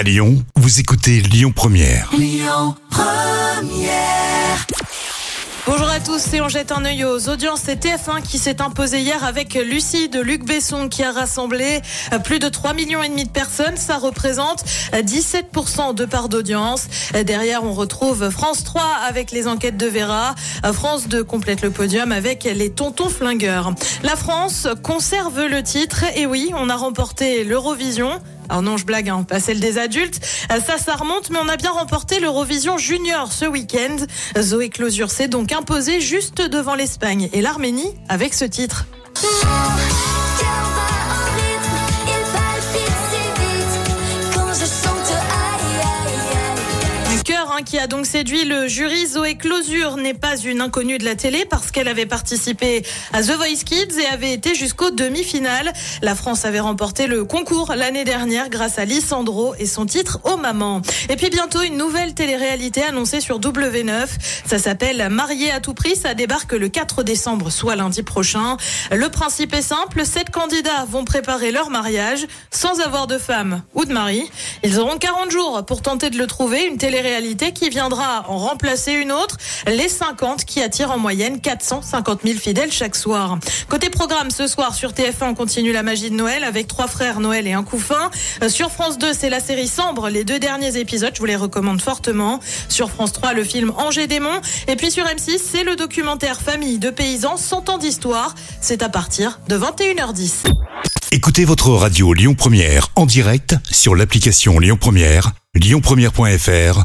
À Lyon, vous écoutez Lyon Première. Bonjour à tous, c'est on jette un œil aux audiences. C'est TF1 qui s'est imposé hier avec Lucie de Luc Besson qui a rassemblé plus de 3 millions et demi de personnes. Ça représente euh, 17% de part d'audience. Derrière, on retrouve France 3 avec les enquêtes de Vera. France 2 complète le podium avec les tontons flingueurs. La France conserve le titre. Et oui, on a remporté l'Eurovision. Alors non, je blague, hein, pas celle des adultes. Euh, Ça, ça remonte, mais on a bien remporté l'Eurovision Junior ce week-end. Zoé Closure s'est donc imposée juste devant l'Espagne et l'Arménie avec ce titre. Qui a donc séduit le jury. Zoé Closure n'est pas une inconnue de la télé parce qu'elle avait participé à The Voice Kids et avait été jusqu'au demi-finale. La France avait remporté le concours l'année dernière grâce à Lissandro et son titre Oh Maman. Et puis bientôt une nouvelle télé-réalité annoncée sur W9. Ça s'appelle Marié à tout prix. Ça débarque le 4 décembre, soit lundi prochain. Le principe est simple. Sept candidats vont préparer leur mariage sans avoir de femme ou de mari. Ils auront 40 jours pour tenter de le trouver. Une télé-réalité qui viendra en remplacer une autre. Les 50 qui attirent en moyenne 450 000 fidèles chaque soir. Côté programme, ce soir sur TF1, on continue la magie de Noël avec trois frères Noël et un couffin. Euh, Sur France 2, c'est la série Sambre. Les deux derniers épisodes, je vous les recommande fortement. Sur France 3, le film Angers Démon. Et puis sur M6, c'est le documentaire Famille de paysans 100 ans d'histoire. C'est à partir de 21h10. Écoutez votre radio Lyon Première en direct sur l'application Lyon Première, lyonpremière.fr